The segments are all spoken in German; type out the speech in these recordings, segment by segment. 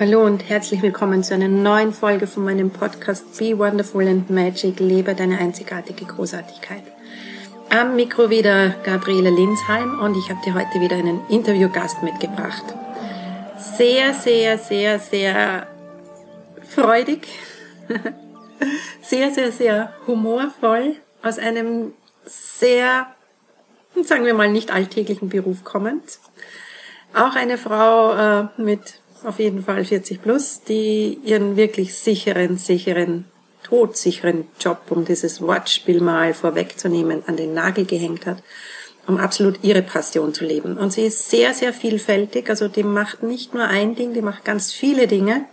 Hallo und herzlich willkommen zu einer neuen Folge von meinem Podcast Be Wonderful and Magic, lebe deine einzigartige Großartigkeit. Am Mikro wieder Gabriele Linsheim und ich habe dir heute wieder einen Interviewgast mitgebracht. Sehr, sehr, sehr, sehr freudig, sehr, sehr, sehr humorvoll, aus einem sehr, sagen wir mal, nicht alltäglichen Beruf kommend. Auch eine Frau äh, mit auf jeden Fall 40 plus, die ihren wirklich sicheren, sicheren, todsicheren Job, um dieses Wortspiel mal vorwegzunehmen, an den Nagel gehängt hat, um absolut ihre Passion zu leben. Und sie ist sehr, sehr vielfältig, also die macht nicht nur ein Ding, die macht ganz viele Dinge,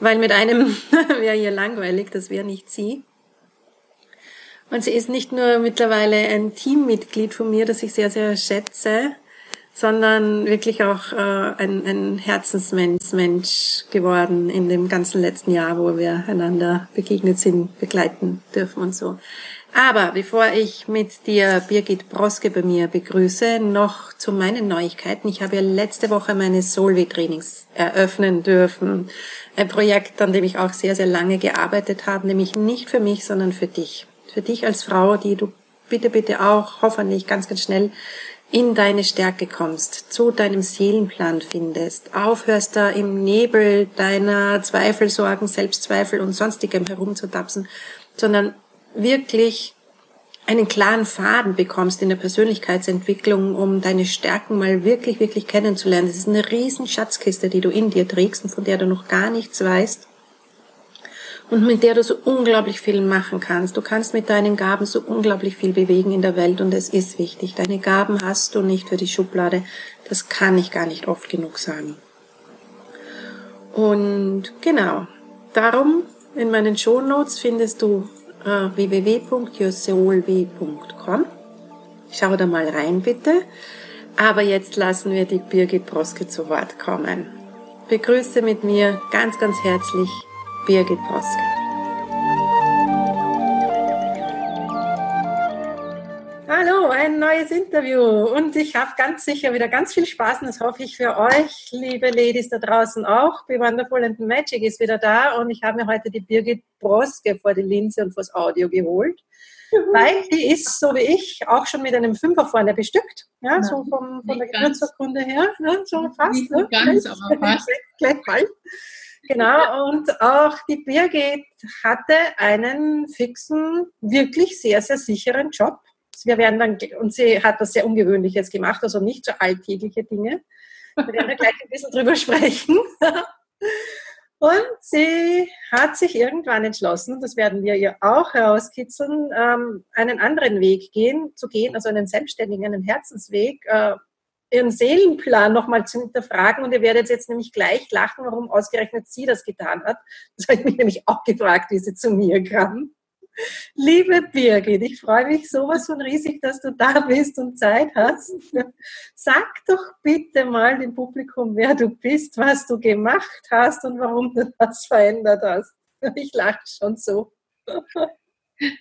weil mit einem wäre ihr langweilig, das wäre nicht sie. Und sie ist nicht nur mittlerweile ein Teammitglied von mir, das ich sehr, sehr schätze, sondern wirklich auch äh, ein, ein Herzensmensch geworden in dem ganzen letzten Jahr, wo wir einander begegnet sind, begleiten dürfen und so. Aber bevor ich mit dir Birgit Broske bei mir begrüße, noch zu meinen Neuigkeiten. Ich habe ja letzte Woche meine Solvi-Trainings eröffnen dürfen. Ein Projekt, an dem ich auch sehr, sehr lange gearbeitet habe, nämlich nicht für mich, sondern für dich. Für dich als Frau, die du bitte, bitte auch hoffentlich ganz, ganz schnell in deine Stärke kommst, zu deinem Seelenplan findest, aufhörst da im Nebel deiner Zweifel, Sorgen, Selbstzweifel und sonstigem herumzutapsen, sondern wirklich einen klaren Faden bekommst in der Persönlichkeitsentwicklung, um deine Stärken mal wirklich, wirklich kennenzulernen. Das ist eine riesen Schatzkiste, die du in dir trägst und von der du noch gar nichts weißt und mit der du so unglaublich viel machen kannst. Du kannst mit deinen Gaben so unglaublich viel bewegen in der Welt und es ist wichtig. Deine Gaben hast du nicht für die Schublade. Das kann ich gar nicht oft genug sagen. Und genau, darum in meinen Show Notes findest du äh, www.yoursoulv.com. Schau da mal rein bitte. Aber jetzt lassen wir die Birgit Broske zu Wort kommen. Begrüße mit mir ganz, ganz herzlich Birgit Broske. Hallo, ein neues Interview und ich habe ganz sicher wieder ganz viel Spaß und das hoffe ich für euch, liebe Ladies da draußen auch. Be Wonderful and Magic ist wieder da und ich habe mir heute die Birgit Broske vor die Linse und vors Audio geholt. Mhm. Weil die ist, so wie ich, auch schon mit einem Fünfer vorne bestückt. Ja, so vom, von der Geburtsurkunde her. Ja, so fast. Nicht ne? ganz, aber fast. Gleich bald. Genau, und auch die Birgit hatte einen fixen, wirklich sehr, sehr sicheren Job. Wir werden dann, und sie hat das sehr Ungewöhnliches gemacht, also nicht so alltägliche Dinge. Wir werden gleich ein bisschen drüber sprechen. Und sie hat sich irgendwann entschlossen, das werden wir ihr auch herauskitzeln, ähm, einen anderen Weg gehen, zu gehen, also einen selbstständigen, einen Herzensweg, äh, ihren Seelenplan nochmal zu hinterfragen. Und ihr werdet jetzt nämlich gleich lachen, warum ausgerechnet sie das getan hat. Das habe ich mich nämlich auch gefragt, wie sie zu mir kam. Liebe Birgit, ich freue mich sowas von riesig, dass du da bist und Zeit hast. Sag doch bitte mal dem Publikum, wer du bist, was du gemacht hast und warum du das verändert hast. Ich lache schon so.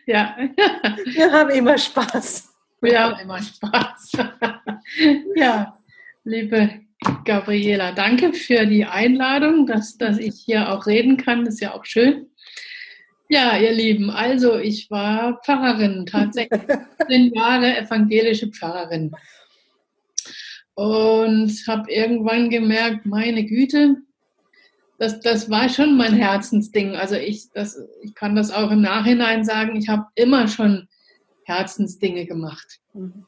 Ja. Wir haben immer Spaß. Wir haben immer Spaß. ja, liebe Gabriela, danke für die Einladung, dass, dass ich hier auch reden kann. Das ist ja auch schön. Ja, ihr Lieben, also ich war Pfarrerin, tatsächlich zehn Jahre evangelische Pfarrerin. Und habe irgendwann gemerkt, meine Güte, das, das war schon mein Herzensding. Also ich, das, ich kann das auch im Nachhinein sagen, ich habe immer schon Herzensdinge gemacht. Mhm.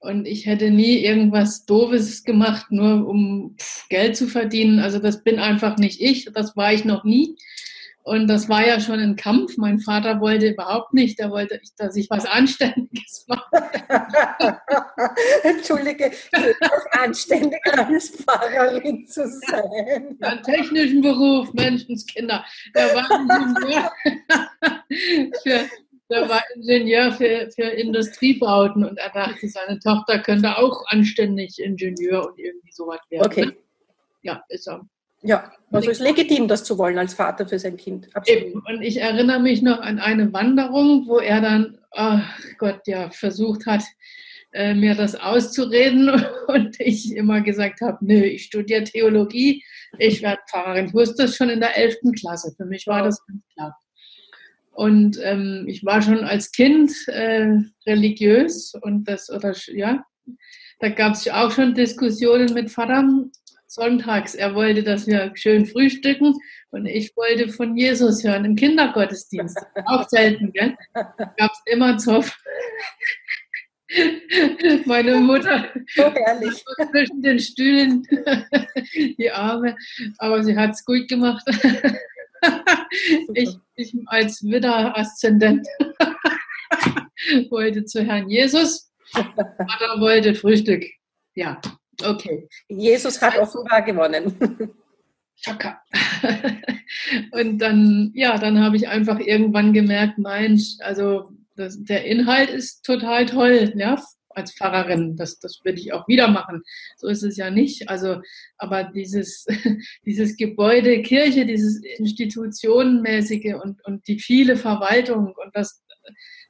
Und ich hätte nie irgendwas Doofes gemacht, nur um Geld zu verdienen. Also das bin einfach nicht ich, das war ich noch nie. Und das war ja schon ein Kampf. Mein Vater wollte überhaupt nicht, er wollte, dass ich was Anständiges mache. Entschuldige, anständig als Pfarrerin zu sein. Ja, einen technischen Beruf, Menschenskinder. Er war Ingenieur für, der war Ingenieur für, für Industriebauten und er dachte, seine Tochter könnte auch anständig Ingenieur und irgendwie sowas werden. Okay. Ja, ist er. Ja, also es ist legitim, das zu wollen als Vater für sein Kind. Absolut. Und ich erinnere mich noch an eine Wanderung, wo er dann, oh Gott, ja, versucht hat, äh, mir das auszureden und ich immer gesagt habe, nö, ich studiere Theologie, ich werde Pfarrerin. Ich wusste das schon in der 11. Klasse. Für mich war das ganz klar. Und ähm, ich war schon als Kind äh, religiös und das, oder ja, da gab es auch schon Diskussionen mit Vater sonntags. Er wollte, dass wir schön frühstücken und ich wollte von Jesus hören im Kindergottesdienst. Auch selten, gell? Gab es immer Zoff. Meine Mutter so herrlich. zwischen den Stühlen die Arme, aber sie hat es gut gemacht. Ich, ich als Widder-Aszendent wollte zu Herrn Jesus, Vater wollte Frühstück. Ja, okay. Jesus hat offenbar gewonnen. Schocker. Und dann, ja, dann habe ich einfach irgendwann gemerkt, Mensch, also das, der Inhalt ist total toll, ja, als Pfarrerin. Das, das würde ich auch wieder machen. So ist es ja nicht. Also, aber dieses, dieses Gebäude, Kirche, dieses institutionenmäßige und, und die viele Verwaltung und das,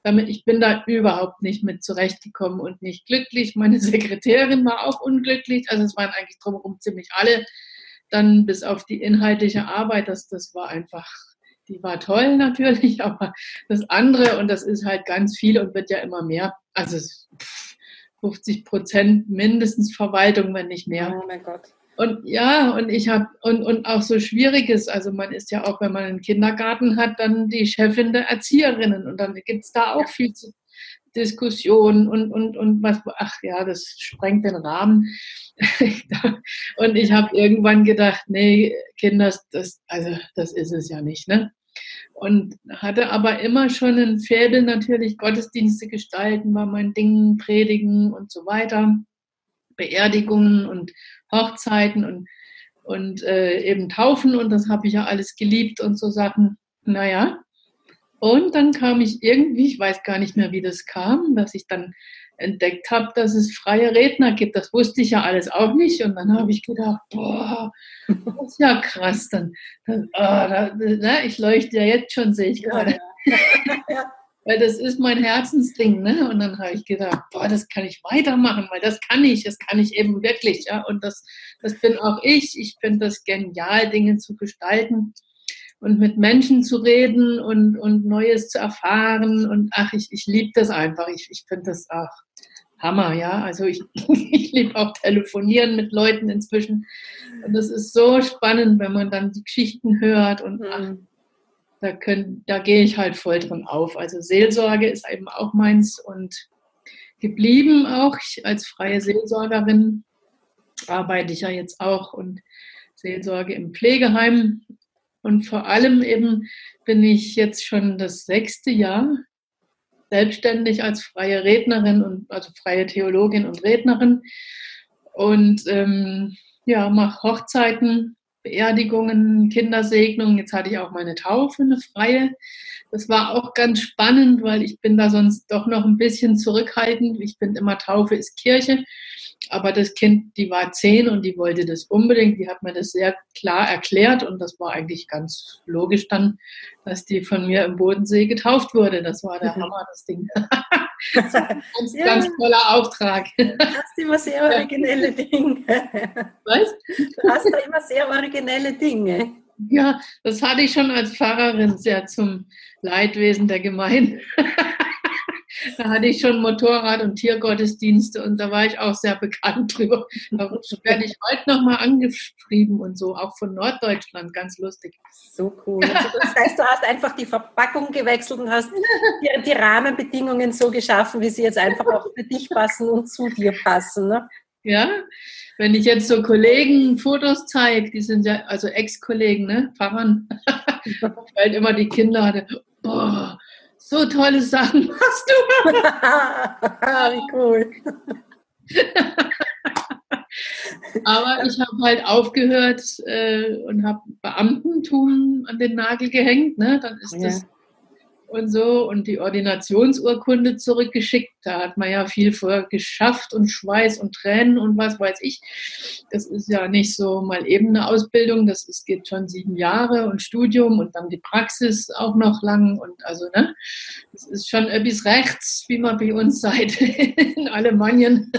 damit, ich bin da überhaupt nicht mit zurechtgekommen und nicht glücklich. Meine Sekretärin war auch unglücklich. Also es waren eigentlich drumherum ziemlich alle. Dann bis auf die inhaltliche Arbeit, das, das war einfach die war toll natürlich, aber das andere, und das ist halt ganz viel und wird ja immer mehr, also 50 Prozent mindestens Verwaltung, wenn nicht mehr. Oh mein Gott. Und ja, und ich habe, und, und auch so Schwieriges, also man ist ja auch, wenn man einen Kindergarten hat, dann die Chefin der Erzieherinnen und dann gibt es da auch viel zu Diskussion und, und, und was, ach ja, das sprengt den Rahmen. und ich habe irgendwann gedacht, nee, Kinder, das, also das ist es ja nicht, ne? Und hatte aber immer schon ein Fädel natürlich Gottesdienste gestalten, war mein Ding, predigen und so weiter, Beerdigungen und Hochzeiten und, und äh, eben Taufen und das habe ich ja alles geliebt und so Sachen. Naja, und dann kam ich irgendwie, ich weiß gar nicht mehr, wie das kam, dass ich dann entdeckt habe, dass es freie Redner gibt. Das wusste ich ja alles auch nicht. Und dann habe ich gedacht, boah, das ist ja krass. Dann, dann oh, da, ne, ich leuchte ja jetzt schon, sehe ich gerade. Ja. weil das ist mein Herzensding. Ne? Und dann habe ich gedacht, boah, das kann ich weitermachen, weil das kann ich, das kann ich eben wirklich. Ja? Und das, das bin auch ich. Ich finde das genial, Dinge zu gestalten und mit Menschen zu reden und, und Neues zu erfahren. Und ach, ich, ich liebe das einfach. Ich, ich finde das auch Hammer, ja. Also ich, ich liebe auch telefonieren mit Leuten inzwischen. Und das ist so spannend, wenn man dann die Geschichten hört und ach, mhm. da, können, da gehe ich halt voll drin auf. Also Seelsorge ist eben auch meins und geblieben auch. Ich als freie Seelsorgerin arbeite ich ja jetzt auch und Seelsorge im Pflegeheim und vor allem eben bin ich jetzt schon das sechste Jahr selbstständig als freie Rednerin und also freie Theologin und Rednerin und ähm, ja, mache Hochzeiten, Beerdigungen, Kindersegnungen. Jetzt hatte ich auch meine Taufe, eine freie. Das war auch ganz spannend, weil ich bin da sonst doch noch ein bisschen zurückhaltend. Ich finde immer, Taufe ist Kirche. Aber das Kind, die war zehn und die wollte das unbedingt. Die hat mir das sehr klar erklärt und das war eigentlich ganz logisch dann, dass die von mir im Bodensee getauft wurde. Das war der Hammer, das Ding. das ein ganz, ja. ganz toller Auftrag. Du hast immer sehr originelle Dinge. Was? Du hast da immer sehr originelle Dinge. Ja, das hatte ich schon als Pfarrerin sehr zum Leidwesen der Gemeinde. Da hatte ich schon Motorrad- und Tiergottesdienste und da war ich auch sehr bekannt drüber. Da werde ich heute nochmal angeschrieben und so, auch von Norddeutschland, ganz lustig. So cool. Also das heißt, du hast einfach die Verpackung gewechselt und hast die, die, Rahmenbedingungen so geschaffen, wie sie jetzt einfach auch für dich passen und zu dir passen. Ne? Ja, wenn ich jetzt so Kollegen Fotos zeige, die sind ja, also Ex-Kollegen, ne, Pfarrern, weil immer die Kinder hatte, boah, so tolle Sachen machst du. Wie cool. Aber ich habe halt aufgehört äh, und habe Beamtentum an den Nagel gehängt. Ne? Dann ist ja. das und so und die Ordinationsurkunde zurückgeschickt. Da hat man ja viel vorher geschafft und Schweiß und Tränen und was weiß ich. Das ist ja nicht so mal eben eine Ausbildung, das ist, geht schon sieben Jahre und Studium und dann die Praxis auch noch lang und also, ne, das ist schon etwas rechts, wie man bei uns seid in Alemannien.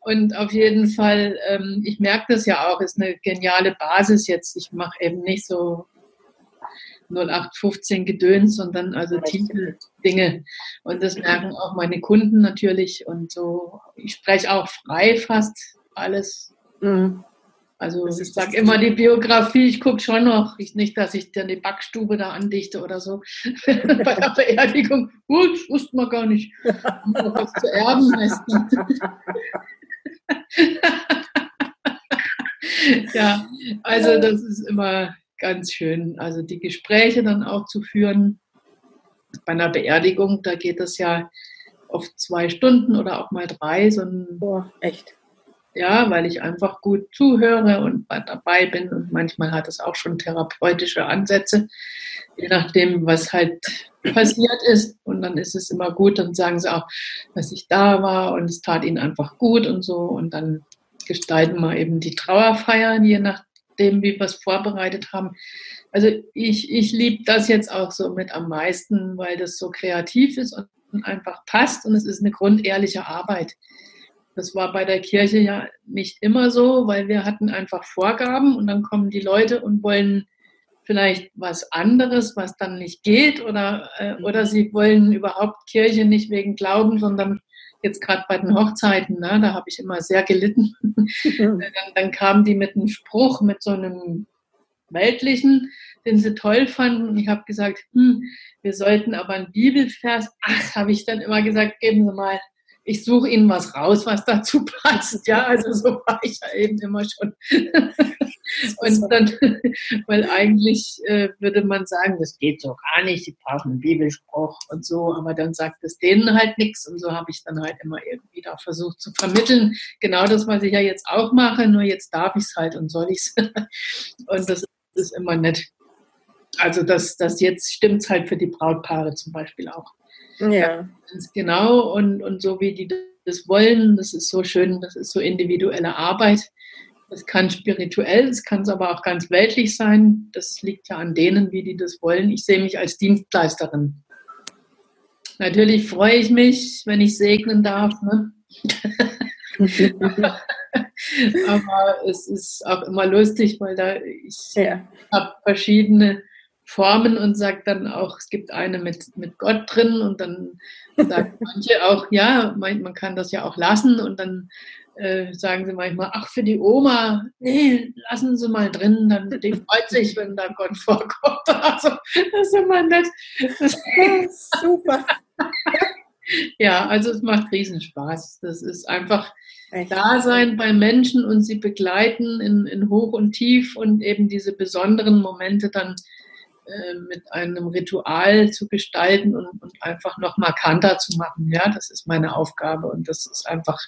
Und auf jeden Fall, ähm, ich merke das ja auch, ist eine geniale Basis jetzt. Ich mache eben nicht so 0815 Gedöns, sondern also tiefe Dinge. Und das merken auch meine Kunden natürlich. Und so, ich spreche auch frei fast alles. Mhm. Also ich sage immer die Biografie, ich gucke schon noch, ich, nicht, dass ich dann die Backstube da andichte oder so. Bei der Beerdigung, gut, uh, wusste man gar nicht. Was zu erben heißt. ja, also das ist immer ganz schön. Also die Gespräche dann auch zu führen. Bei einer Beerdigung, da geht es ja oft zwei Stunden oder auch mal drei. So ein, Boah, echt. Ja, weil ich einfach gut zuhöre und dabei bin und manchmal hat es auch schon therapeutische Ansätze, je nachdem, was halt passiert ist. Und dann ist es immer gut, dann sagen sie auch, dass ich da war und es tat ihnen einfach gut und so. Und dann gestalten wir eben die Trauerfeiern, je nach dem, wie wir es vorbereitet haben. Also ich, ich liebe das jetzt auch so mit am meisten, weil das so kreativ ist und einfach passt und es ist eine grundehrliche Arbeit. Das war bei der Kirche ja nicht immer so, weil wir hatten einfach Vorgaben und dann kommen die Leute und wollen vielleicht was anderes, was dann nicht geht oder, äh, oder sie wollen überhaupt Kirche nicht wegen Glauben, sondern jetzt gerade bei den Hochzeiten, ne, da habe ich immer sehr gelitten. dann, dann kamen die mit einem Spruch, mit so einem weltlichen, den sie toll fanden. Und ich habe gesagt, hm, wir sollten aber einen Bibelvers, ach, habe ich dann immer gesagt, geben Sie mal ich suche ihnen was raus, was dazu passt. Ja, also so war ich ja eben immer schon. Und dann, weil eigentlich äh, würde man sagen, das geht so gar nicht, die brauchen einen Bibelspruch und so, aber dann sagt es denen halt nichts und so habe ich dann halt immer irgendwie da versucht zu vermitteln. Genau das, was ich ja jetzt auch mache, nur jetzt darf ich es halt und soll ich es. Und das ist immer nett. Also das, das jetzt stimmt es halt für die Brautpaare zum Beispiel auch. Ja. Ganz genau. Und, und so wie die das wollen, das ist so schön, das ist so individuelle Arbeit. Das kann spirituell, das kann es aber auch ganz weltlich sein. Das liegt ja an denen, wie die das wollen. Ich sehe mich als Dienstleisterin. Natürlich freue ich mich, wenn ich segnen darf. Ne? aber es ist auch immer lustig, weil da ich ja. habe verschiedene formen und sagt dann auch, es gibt eine mit, mit Gott drin und dann sagen manche auch, ja, man, man kann das ja auch lassen und dann äh, sagen sie manchmal, ach, für die Oma, nee, lassen Sie mal drin, dann die freut sich, wenn da Gott vorkommt. Also, das ist immer nett. Das ist super. ja, also es macht Riesenspaß. Das ist einfach Echt? Dasein bei Menschen und sie begleiten in, in Hoch und Tief und eben diese besonderen Momente dann äh, mit einem Ritual zu gestalten und, und einfach noch markanter zu machen. Ja, das ist meine Aufgabe und das ist einfach,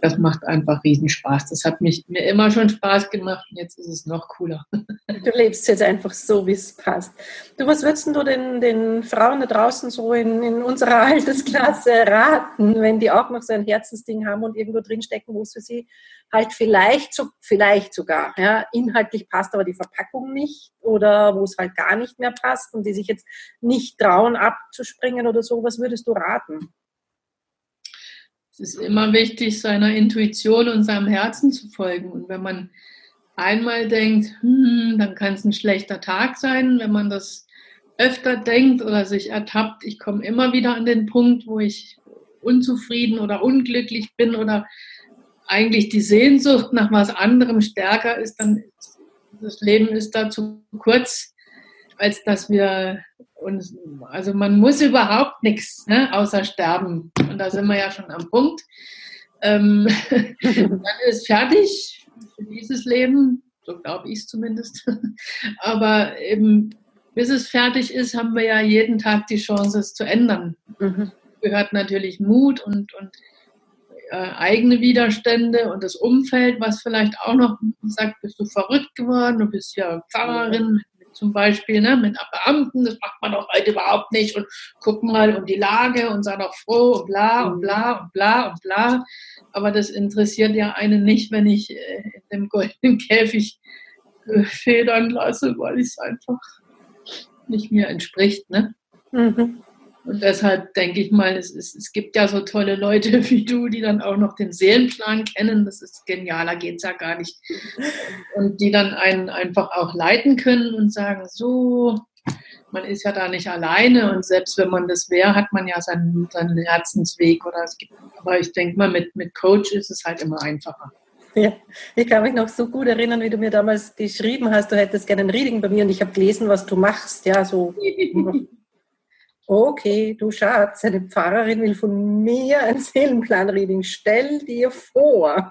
das macht einfach Riesenspaß. Das hat mich, mir immer schon Spaß gemacht und jetzt ist es noch cooler. Du lebst jetzt einfach so, wie es passt. Du, was würdest du den, den Frauen da draußen so in, in unserer Altersklasse raten, wenn die auch noch so ein Herzensding haben und irgendwo drinstecken, wo es für sie halt vielleicht, so, vielleicht sogar ja, inhaltlich passt, aber die Verpackung nicht oder wo es halt gar nicht mehr passt und die sich jetzt nicht trauen abzuspringen oder so, was würdest du raten? Es ist immer wichtig, seiner Intuition und seinem Herzen zu folgen. Und wenn man einmal denkt, hm, dann kann es ein schlechter Tag sein, wenn man das öfter denkt oder sich ertappt, ich komme immer wieder an den Punkt, wo ich unzufrieden oder unglücklich bin oder eigentlich die Sehnsucht nach was anderem stärker ist, dann das Leben ist da zu kurz, als dass wir uns, also man muss überhaupt nichts, ne, außer sterben. Und da sind wir ja schon am Punkt. Ähm, dann ist fertig für dieses Leben, so glaube ich es zumindest. Aber eben, bis es fertig ist, haben wir ja jeden Tag die Chance, es zu ändern. Mhm. Gehört natürlich Mut und, und eigene Widerstände und das Umfeld, was vielleicht auch noch sagt, bist du verrückt geworden, du bist ja Pfarrerin zum Beispiel, ne, mit Beamten, das macht man doch heute überhaupt nicht und guck mal und die Lage und sei doch froh und bla und bla und bla und bla. Aber das interessiert ja einen nicht, wenn ich äh, in dem goldenen Käfig äh, federn lasse, weil es einfach nicht mir entspricht. Ne? Mhm. Und deshalb denke ich mal, es, ist, es gibt ja so tolle Leute wie du, die dann auch noch den Seelenplan kennen. Das ist genialer, geht es ja gar nicht. Und die dann einen einfach auch leiten können und sagen, so, man ist ja da nicht alleine und selbst wenn man das wäre, hat man ja seinen, seinen Herzensweg. Oder es gibt, aber ich denke mal, mit, mit Coach ist es halt immer einfacher. Ja, ich kann mich noch so gut erinnern, wie du mir damals geschrieben hast, du hättest gerne ein Reading bei mir und ich habe gelesen, was du machst. Ja, so okay, du Schatz, eine Pfarrerin will von mir ein Seelenplan-Reading, stell dir vor.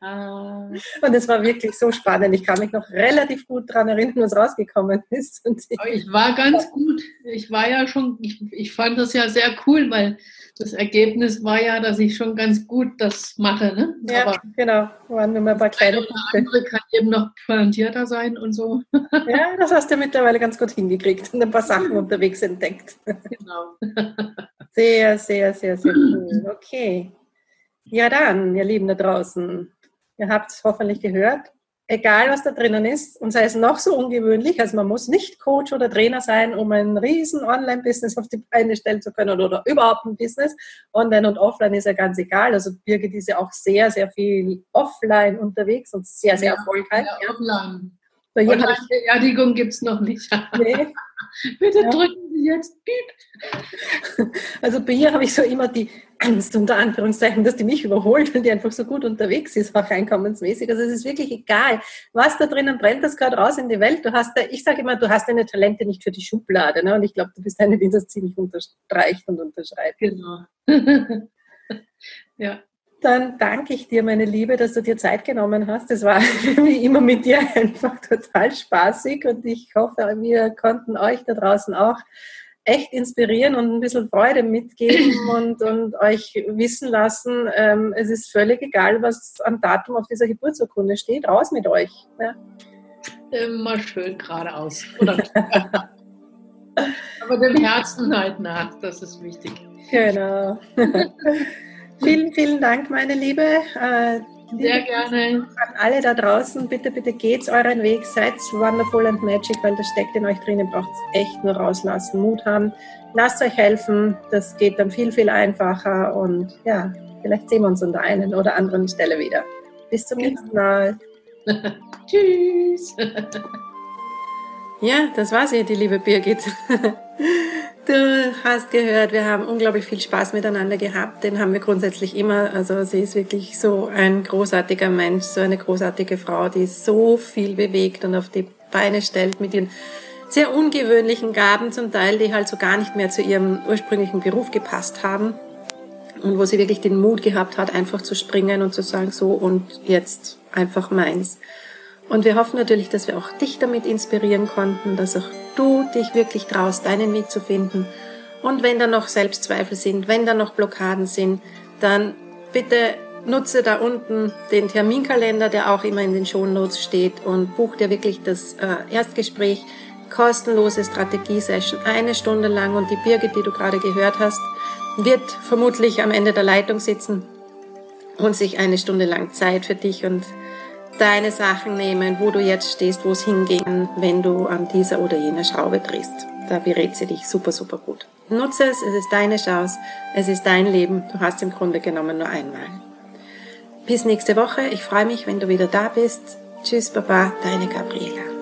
Und es war wirklich so spannend. Ich kann mich noch relativ gut daran erinnern, was rausgekommen ist. Ich, war ganz gut. Ich war ja schon, ich, ich fand das ja sehr cool, weil das Ergebnis war ja, dass ich schon ganz gut das mache. Ne? Ja, Aber genau. Waren nur mal ein paar kleine Punkte. andere kann eben noch pointierter sein und so. Ja, das hast du mittlerweile ganz gut hingekriegt und ein paar Sachen unterwegs entdeckt. Genau. Sehr, sehr, sehr, sehr cool. Okay. Ja, dann, ihr Lieben da draußen, ihr habt es hoffentlich gehört egal was da drinnen ist, und sei es noch so ungewöhnlich, also man muss nicht Coach oder Trainer sein, um ein riesen Online-Business auf die Beine stellen zu können oder, überhaupt ein Business. Online und offline ist ja ganz egal. Also Birgit ist ja auch sehr, sehr viel offline unterwegs und sehr, sehr ja, erfolgreich. Ja, offline. So, Online-Beerdigung gibt es noch nicht. Nee. Bitte ja. drücken Sie jetzt Piep. Also bei ihr habe ich so immer die Angst, unter Anführungszeichen, dass die mich überholt, weil die einfach so gut unterwegs ist, auch einkommensmäßig. Also es ist wirklich egal, was da drinnen brennt, das gehört raus in die Welt. Du hast da, ich sage immer, du hast deine Talente nicht für die Schublade. Ne? Und ich glaube, du bist eine, die das ziemlich unterstreicht und unterschreibt. Genau. ja. Dann danke ich dir, meine Liebe, dass du dir Zeit genommen hast. Es war wie immer mit dir einfach total spaßig und ich hoffe, wir konnten euch da draußen auch echt inspirieren und ein bisschen Freude mitgeben und, und euch wissen lassen, ähm, es ist völlig egal, was am Datum auf dieser Geburtsurkunde steht. Raus mit euch. Ja. Immer schön geradeaus. Aber dem Herzen halt nach, das ist wichtig. Genau. Vielen, vielen Dank, meine Liebe. Äh, Sehr gerne. An alle da draußen, bitte, bitte geht's euren Weg, seid wonderful and magic, weil das steckt in euch drin, ihr braucht echt nur rauslassen, Mut haben. Lasst euch helfen, das geht dann viel, viel einfacher und ja, vielleicht sehen wir uns an der einen oder anderen Stelle wieder. Bis zum genau. nächsten Mal. Tschüss. ja, das war sie, die liebe Birgit. Du hast gehört, wir haben unglaublich viel Spaß miteinander gehabt. Den haben wir grundsätzlich immer. Also sie ist wirklich so ein großartiger Mensch, so eine großartige Frau, die so viel bewegt und auf die Beine stellt mit ihren sehr ungewöhnlichen Gaben zum Teil, die halt so gar nicht mehr zu ihrem ursprünglichen Beruf gepasst haben. Und wo sie wirklich den Mut gehabt hat, einfach zu springen und zu sagen, so und jetzt einfach meins. Und wir hoffen natürlich, dass wir auch dich damit inspirieren konnten, dass auch du dich wirklich traust, deinen Weg zu finden. Und wenn da noch Selbstzweifel sind, wenn da noch Blockaden sind, dann bitte nutze da unten den Terminkalender, der auch immer in den Shownotes steht und buch dir wirklich das äh, Erstgespräch, kostenlose Strategie-Session, eine Stunde lang und die Birgit, die du gerade gehört hast, wird vermutlich am Ende der Leitung sitzen und sich eine Stunde lang Zeit für dich und deine Sachen nehmen, wo du jetzt stehst, wo es hingehen, wenn du an dieser oder jener Schraube drehst. Da berät sie dich super, super gut. Nutze es, es ist deine Chance, es ist dein Leben, du hast im Grunde genommen nur einmal. Bis nächste Woche, ich freue mich, wenn du wieder da bist. Tschüss, Baba, deine Gabriela.